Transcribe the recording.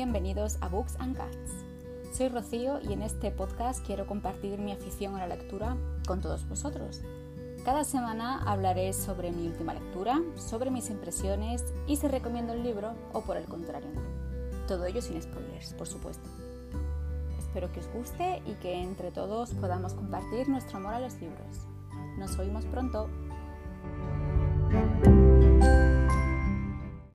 bienvenidos a Books and Cats. Soy Rocío y en este podcast quiero compartir mi afición a la lectura con todos vosotros. Cada semana hablaré sobre mi última lectura, sobre mis impresiones y si recomiendo el libro o por el contrario no. Todo ello sin spoilers, por supuesto. Espero que os guste y que entre todos podamos compartir nuestro amor a los libros. Nos oímos pronto.